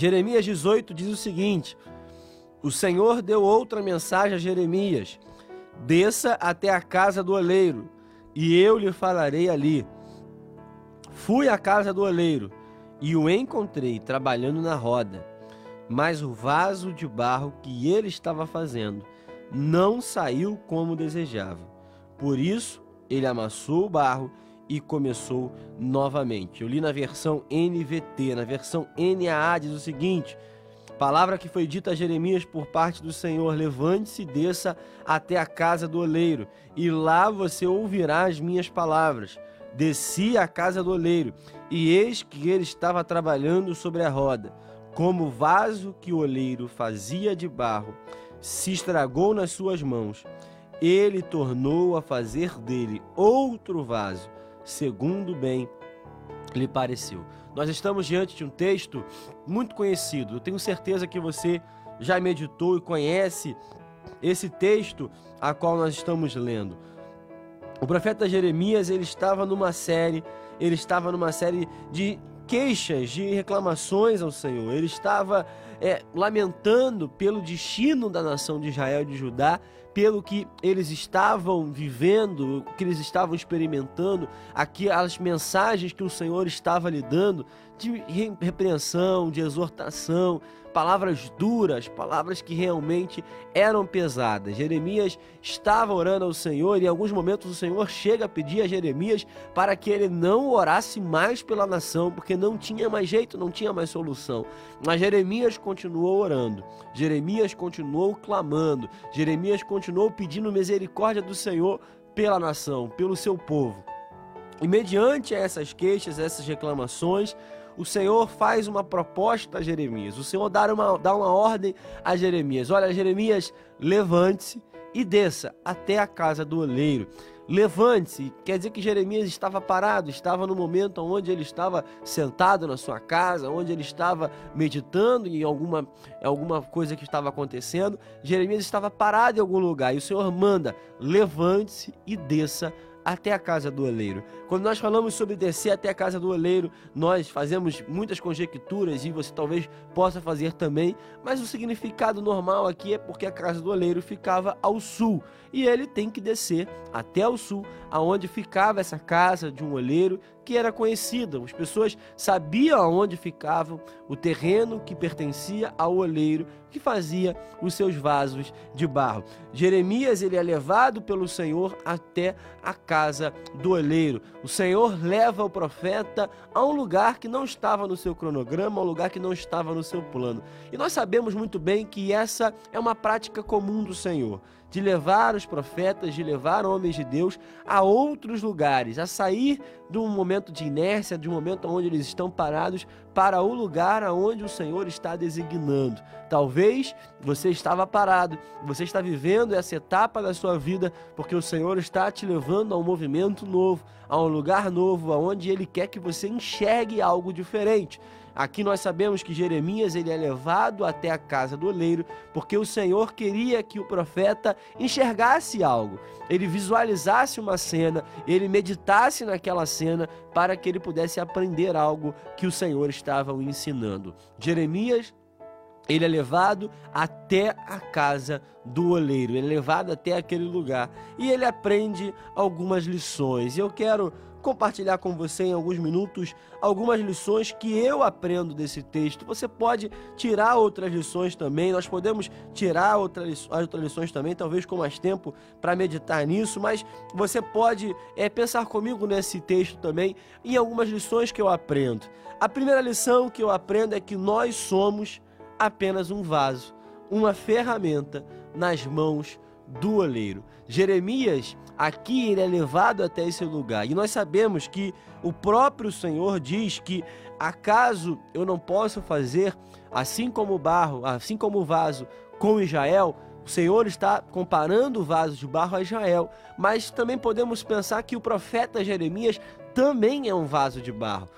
Jeremias 18 diz o seguinte: O Senhor deu outra mensagem a Jeremias: Desça até a casa do oleiro, e eu lhe falarei ali. Fui à casa do oleiro e o encontrei trabalhando na roda, mas o vaso de barro que ele estava fazendo não saiu como desejava. Por isso, ele amassou o barro e começou novamente. Eu li na versão NVT, na versão NAA diz o seguinte: Palavra que foi dita a Jeremias por parte do Senhor: Levante-se e desça até a casa do oleiro, e lá você ouvirá as minhas palavras. Desci à casa do oleiro, e eis que ele estava trabalhando sobre a roda. Como o vaso que o oleiro fazia de barro se estragou nas suas mãos, ele tornou a fazer dele outro vaso, segundo bem lhe pareceu. Nós estamos diante de um texto muito conhecido. Eu tenho certeza que você já meditou e conhece esse texto a qual nós estamos lendo. O profeta Jeremias, ele estava numa série, ele estava numa série de queixas, de reclamações ao Senhor. Ele estava é, lamentando pelo destino da nação de Israel e de Judá, pelo que eles estavam vivendo, que eles estavam experimentando, aquelas mensagens que o Senhor estava lhe dando de repreensão, de exortação, palavras duras, palavras que realmente eram pesadas. Jeremias estava orando ao Senhor e em alguns momentos o Senhor chega a pedir a Jeremias para que ele não orasse mais pela nação, porque não tinha mais jeito, não tinha mais solução. Mas Jeremias continuou orando, Jeremias continuou clamando, Jeremias continuou pedindo misericórdia do Senhor pela nação, pelo seu povo. E mediante essas queixas, essas reclamações, o Senhor faz uma proposta a Jeremias. O Senhor dá uma, dá uma ordem a Jeremias. Olha, Jeremias, levante-se e desça até a casa do oleiro. Levante-se, quer dizer que Jeremias estava parado, estava no momento onde ele estava sentado na sua casa, onde ele estava meditando em alguma, alguma coisa que estava acontecendo. Jeremias estava parado em algum lugar e o Senhor manda: levante-se e desça até a casa do oleiro. Quando nós falamos sobre descer até a casa do oleiro, nós fazemos muitas conjecturas e você talvez possa fazer também, mas o significado normal aqui é porque a casa do oleiro ficava ao sul e ele tem que descer até o sul, aonde ficava essa casa de um oleiro que era conhecida. As pessoas sabiam aonde ficava o terreno que pertencia ao oleiro que fazia os seus vasos de barro. Jeremias ele é levado pelo Senhor até a casa do oleiro. O Senhor leva o profeta a um lugar que não estava no seu cronograma, a um lugar que não estava no seu plano. E nós sabemos muito bem que essa é uma prática comum do Senhor de levar os profetas, de levar homens de Deus a outros lugares, a sair de um momento de inércia, de um momento onde eles estão parados, para o lugar aonde o Senhor está designando. Talvez você estava parado, você está vivendo essa etapa da sua vida porque o Senhor está te levando a um movimento novo, a um lugar novo, aonde Ele quer que você enxergue algo diferente. Aqui nós sabemos que Jeremias ele é levado até a casa do oleiro, porque o Senhor queria que o profeta enxergasse algo, ele visualizasse uma cena, ele meditasse naquela cena para que ele pudesse aprender algo que o Senhor estava o ensinando. Jeremias ele é levado até a casa do oleiro, ele é levado até aquele lugar e ele aprende algumas lições. E eu quero compartilhar com você em alguns minutos algumas lições que eu aprendo desse texto. Você pode tirar outras lições também, nós podemos tirar outras, outras lições também, talvez com mais tempo para meditar nisso, mas você pode é, pensar comigo nesse texto também em algumas lições que eu aprendo. A primeira lição que eu aprendo é que nós somos apenas um vaso, uma ferramenta nas mãos do oleiro. Jeremias, aqui ele é levado até esse lugar. E nós sabemos que o próprio Senhor diz que acaso eu não posso fazer assim como o barro, assim como o vaso com Israel, o Senhor está comparando o vaso de barro a Israel, mas também podemos pensar que o profeta Jeremias também é um vaso de barro.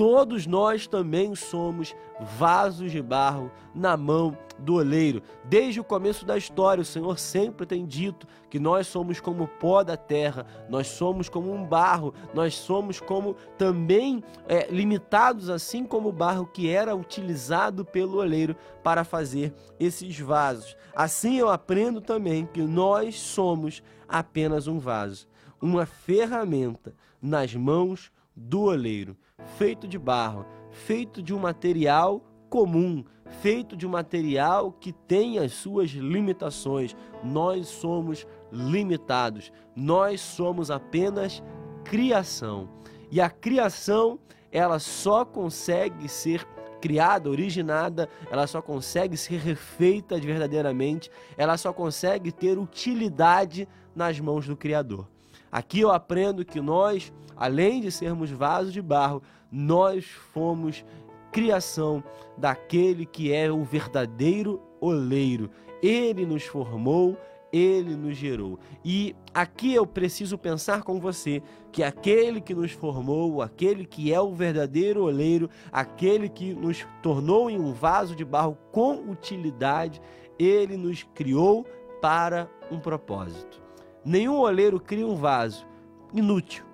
Todos nós também somos vasos de barro na mão do oleiro. Desde o começo da história, o Senhor sempre tem dito que nós somos como pó da terra, nós somos como um barro, nós somos como também é, limitados, assim como o barro que era utilizado pelo oleiro para fazer esses vasos. Assim eu aprendo também que nós somos apenas um vaso, uma ferramenta nas mãos do oleiro, feito de barro, feito de um material comum, feito de um material que tem as suas limitações. Nós somos limitados, nós somos apenas criação. E a criação, ela só consegue ser criada, originada, ela só consegue ser refeita de verdadeiramente, ela só consegue ter utilidade nas mãos do Criador. Aqui eu aprendo que nós, além de sermos vasos de barro, nós fomos criação daquele que é o verdadeiro oleiro. Ele nos formou, ele nos gerou. E aqui eu preciso pensar com você que aquele que nos formou, aquele que é o verdadeiro oleiro, aquele que nos tornou em um vaso de barro com utilidade, ele nos criou para um propósito. Nenhum oleiro cria um vaso inútil,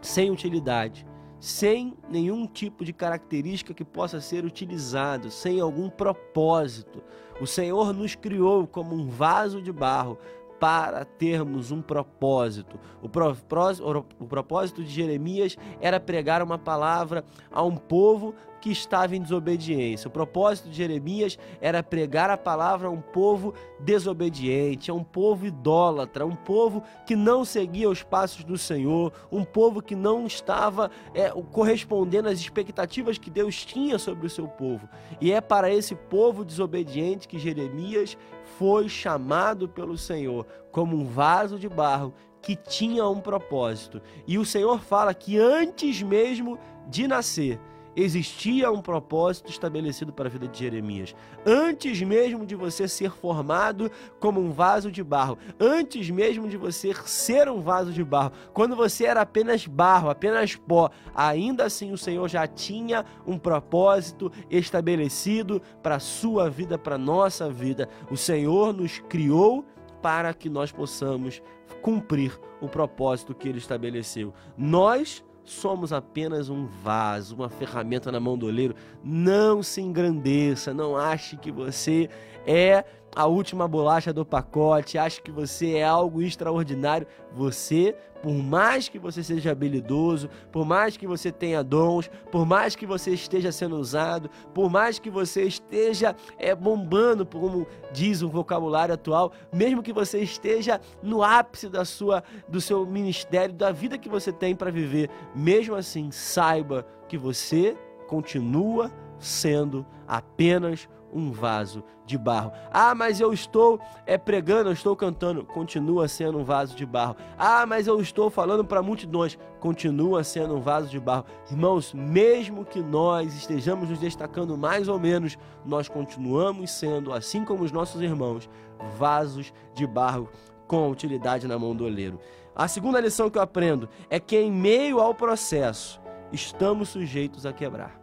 sem utilidade sem nenhum tipo de característica que possa ser utilizado, sem algum propósito. O Senhor nos criou como um vaso de barro para termos um propósito. O, o propósito de Jeremias era pregar uma palavra a um povo que estava em desobediência. O propósito de Jeremias era pregar a palavra a um povo desobediente, a um povo idólatra, um povo que não seguia os passos do Senhor, um povo que não estava é, correspondendo às expectativas que Deus tinha sobre o seu povo. E é para esse povo desobediente que Jeremias foi chamado pelo Senhor como um vaso de barro que tinha um propósito. E o Senhor fala que antes mesmo de nascer, existia um propósito estabelecido para a vida de Jeremias. Antes mesmo de você ser formado como um vaso de barro, antes mesmo de você ser um vaso de barro, quando você era apenas barro, apenas pó, ainda assim o Senhor já tinha um propósito estabelecido para a sua vida, para a nossa vida. O Senhor nos criou para que nós possamos cumprir o propósito que ele estabeleceu. Nós somos apenas um vaso, uma ferramenta na mão do oleiro. Não se engrandeça, não ache que você é a última bolacha do pacote, ache que você é algo extraordinário. Você, por mais que você seja habilidoso, por mais que você tenha dons, por mais que você esteja sendo usado, por mais que você esteja é, bombando, como diz o vocabulário atual, mesmo que você esteja no ápice da sua, do seu ministério, da vida que você tem para viver, mesmo assim, saiba que você continua sendo apenas um vaso de barro. Ah, mas eu estou é pregando, eu estou cantando, continua sendo um vaso de barro. Ah, mas eu estou falando para multidões, continua sendo um vaso de barro. Irmãos, mesmo que nós estejamos nos destacando mais ou menos, nós continuamos sendo, assim como os nossos irmãos, vasos de barro com utilidade na mão do oleiro. A segunda lição que eu aprendo é que em meio ao processo estamos sujeitos a quebrar.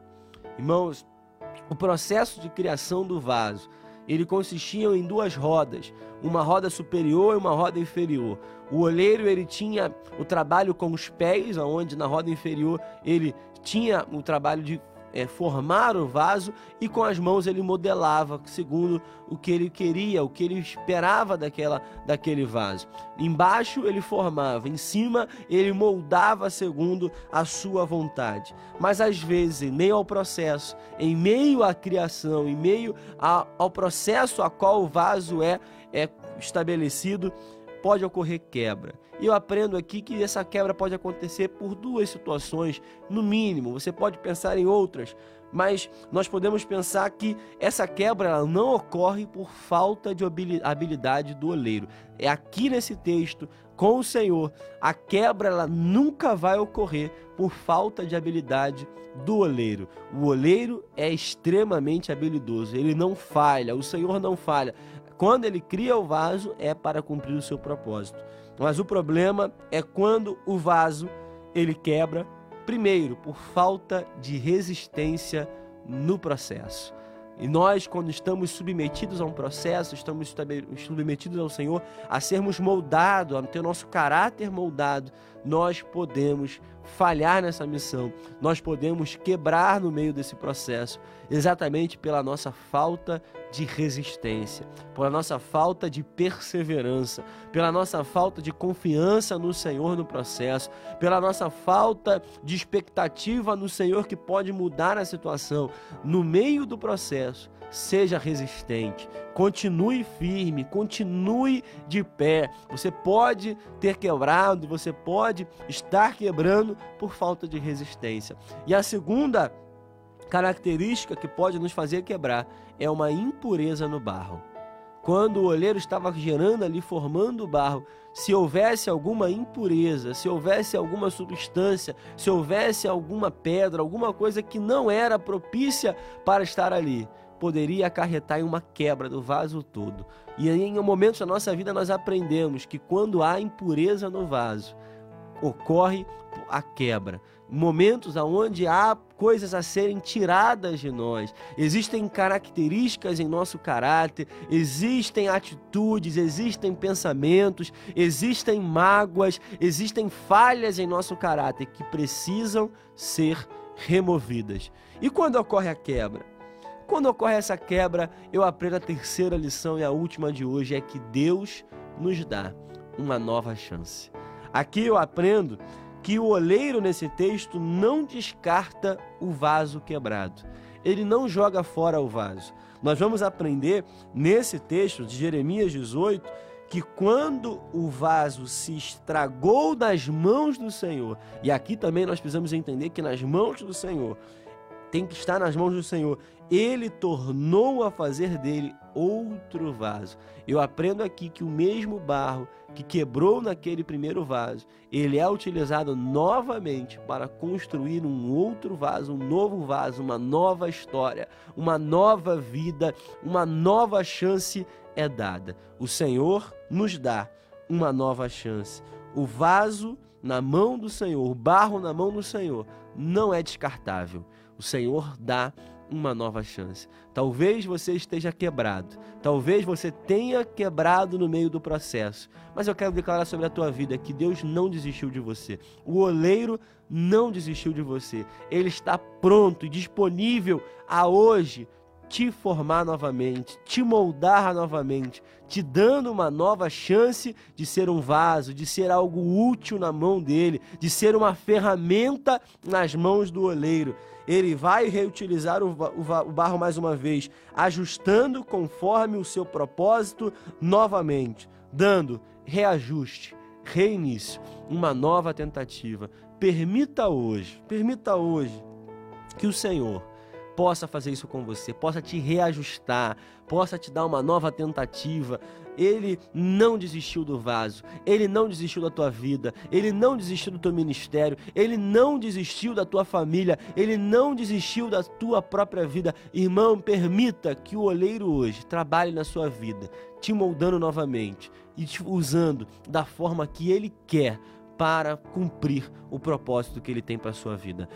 Irmãos, o processo de criação do vaso, ele consistia em duas rodas, uma roda superior e uma roda inferior. O olheiro ele tinha o trabalho com os pés, onde na roda inferior ele tinha o trabalho de é, formar o vaso e com as mãos ele modelava segundo o que ele queria, o que ele esperava daquela, daquele vaso. Embaixo ele formava, em cima ele moldava segundo a sua vontade. Mas às vezes, em meio ao processo, em meio à criação, em meio a, ao processo a qual o vaso é, é estabelecido, pode ocorrer quebra. Eu aprendo aqui que essa quebra pode acontecer por duas situações, no mínimo. Você pode pensar em outras, mas nós podemos pensar que essa quebra não ocorre por falta de habilidade do oleiro. É aqui nesse texto, com o Senhor, a quebra ela nunca vai ocorrer por falta de habilidade do oleiro. O oleiro é extremamente habilidoso, ele não falha, o Senhor não falha. Quando ele cria o vaso, é para cumprir o seu propósito. Mas o problema é quando o vaso ele quebra Primeiro, por falta de resistência no processo. E nós, quando estamos submetidos a um processo, estamos submetidos ao Senhor, a sermos moldados, a ter o nosso caráter moldado, nós podemos falhar nessa missão, nós podemos quebrar no meio desse processo, exatamente pela nossa falta de resistência, pela nossa falta de perseverança, pela nossa falta de confiança no Senhor no processo, pela nossa falta de expectativa no Senhor que pode mudar a situação. No meio do processo, seja resistente, continue firme, continue de pé. Você pode ter quebrado, você pode estar quebrando por falta de resistência. E a segunda característica que pode nos fazer quebrar é uma impureza no barro. Quando o olheiro estava gerando ali, formando o barro, se houvesse alguma impureza, se houvesse alguma substância, se houvesse alguma pedra, alguma coisa que não era propícia para estar ali, poderia acarretar em uma quebra do vaso todo. E em momentos da nossa vida nós aprendemos que quando há impureza no vaso, ocorre a quebra. Momentos onde há coisas a serem tiradas de nós, existem características em nosso caráter, existem atitudes, existem pensamentos, existem mágoas, existem falhas em nosso caráter que precisam ser removidas. E quando ocorre a quebra? Quando ocorre essa quebra, eu aprendo a terceira lição e a última de hoje é que Deus nos dá uma nova chance. Aqui eu aprendo que o oleiro nesse texto não descarta o vaso quebrado. Ele não joga fora o vaso. Nós vamos aprender nesse texto de Jeremias 18 que quando o vaso se estragou das mãos do Senhor, e aqui também nós precisamos entender que nas mãos do Senhor, tem que estar nas mãos do Senhor. Ele tornou a fazer dele outro vaso. Eu aprendo aqui que o mesmo barro que quebrou naquele primeiro vaso, ele é utilizado novamente para construir um outro vaso, um novo vaso, uma nova história, uma nova vida, uma nova chance é dada. O Senhor nos dá uma nova chance. O vaso na mão do Senhor, o barro na mão do Senhor, não é descartável. O Senhor dá uma nova chance. Talvez você esteja quebrado, talvez você tenha quebrado no meio do processo, mas eu quero declarar sobre a tua vida que Deus não desistiu de você. O oleiro não desistiu de você. Ele está pronto e disponível a hoje te formar novamente, te moldar novamente, te dando uma nova chance de ser um vaso, de ser algo útil na mão dele, de ser uma ferramenta nas mãos do oleiro ele vai reutilizar o, barro mais uma vez, ajustando conforme o seu propósito novamente, dando reajuste, reinício, uma nova tentativa. Permita hoje, permita hoje que o Senhor possa fazer isso com você, possa te reajustar, possa te dar uma nova tentativa, ele não desistiu do vaso, ele não desistiu da tua vida, ele não desistiu do teu ministério, ele não desistiu da tua família, ele não desistiu da tua própria vida. Irmão, permita que o oleiro hoje trabalhe na sua vida, te moldando novamente e te usando da forma que ele quer para cumprir o propósito que ele tem para a sua vida.